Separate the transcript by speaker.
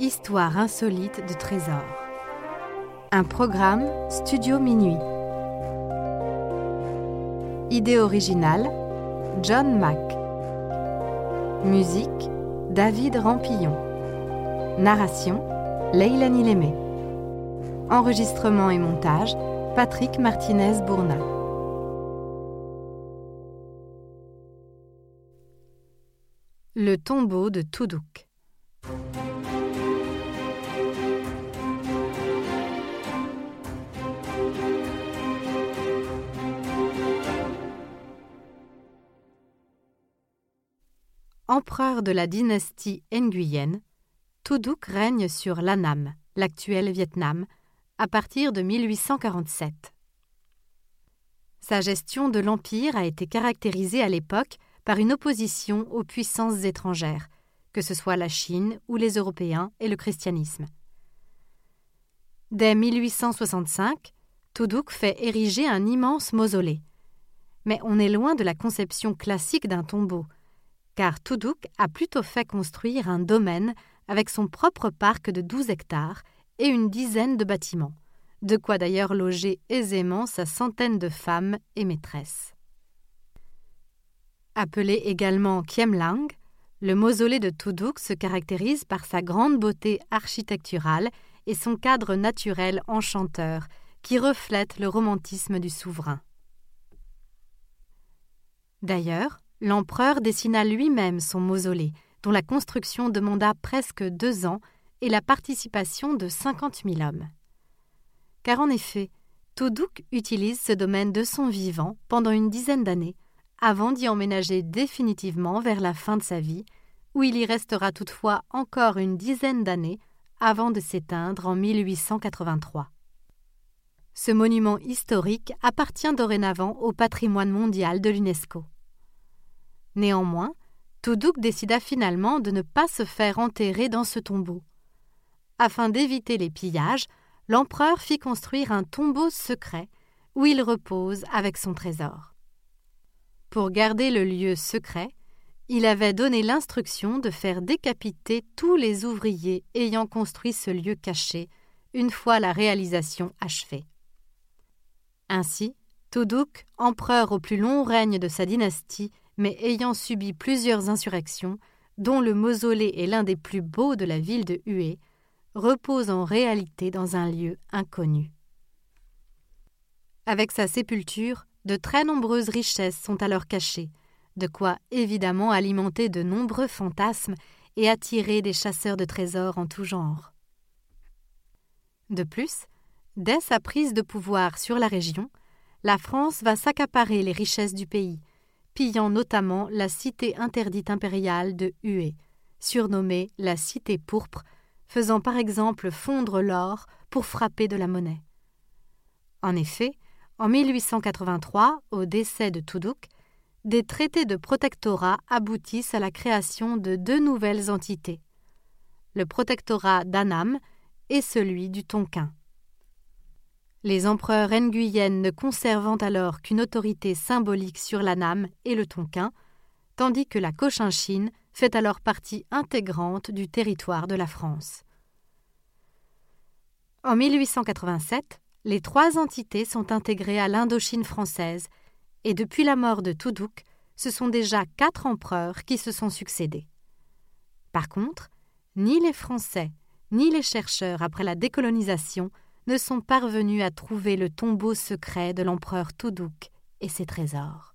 Speaker 1: Histoire insolite de trésors. Un programme Studio Minuit. Idée originale John Mack. Musique David Rampillon. Narration Leilani Lémé. Enregistrement et montage Patrick Martinez-Bourna. Le tombeau de Toudouk. Empereur de la dynastie Nguyen, Toudouk règne sur l'Annam, l'actuel Vietnam, à partir de 1847. Sa gestion de l'empire a été caractérisée à l'époque par une opposition aux puissances étrangères, que ce soit la Chine ou les Européens et le christianisme. Dès 1865, Toudouk fait ériger un immense mausolée. Mais on est loin de la conception classique d'un tombeau, car Toudouk a plutôt fait construire un domaine avec son propre parc de 12 hectares et une dizaine de bâtiments, de quoi d'ailleurs loger aisément sa centaine de femmes et maîtresses. Appelé également Kiemlang, le mausolée de Toudouk se caractérise par sa grande beauté architecturale et son cadre naturel enchanteur qui reflète le romantisme du souverain. D'ailleurs, l'empereur dessina lui-même son mausolée, dont la construction demanda presque deux ans et la participation de cinquante mille hommes. Car en effet, Toudouk utilise ce domaine de son vivant pendant une dizaine d'années avant d'y emménager définitivement vers la fin de sa vie, où il y restera toutefois encore une dizaine d'années avant de s'éteindre en 1883. Ce monument historique appartient dorénavant au patrimoine mondial de l'UNESCO. Néanmoins, Toudouk décida finalement de ne pas se faire enterrer dans ce tombeau. Afin d'éviter les pillages, l'empereur fit construire un tombeau secret où il repose avec son trésor. Pour garder le lieu secret, il avait donné l'instruction de faire décapiter tous les ouvriers ayant construit ce lieu caché une fois la réalisation achevée. Ainsi, Toudouk, empereur au plus long règne de sa dynastie, mais ayant subi plusieurs insurrections, dont le mausolée est l'un des plus beaux de la ville de Hue, repose en réalité dans un lieu inconnu. Avec sa sépulture, de très nombreuses richesses sont alors cachées, de quoi évidemment alimenter de nombreux fantasmes et attirer des chasseurs de trésors en tout genre. De plus, dès sa prise de pouvoir sur la région, la France va s'accaparer les richesses du pays, pillant notamment la cité interdite impériale de Hue, surnommée la cité pourpre, faisant par exemple fondre l'or pour frapper de la monnaie. En effet, en 1883, au décès de Toudouk, des traités de protectorat aboutissent à la création de deux nouvelles entités, le protectorat d'Annam et celui du Tonkin. Les empereurs Nguyen ne conservant alors qu'une autorité symbolique sur l'Annam et le Tonkin, tandis que la Cochinchine fait alors partie intégrante du territoire de la France. En 1887, les trois entités sont intégrées à l'Indochine française, et depuis la mort de Toudouk, ce sont déjà quatre empereurs qui se sont succédés. Par contre, ni les Français, ni les chercheurs après la décolonisation ne sont parvenus à trouver le tombeau secret de l'empereur Toudouk et ses trésors.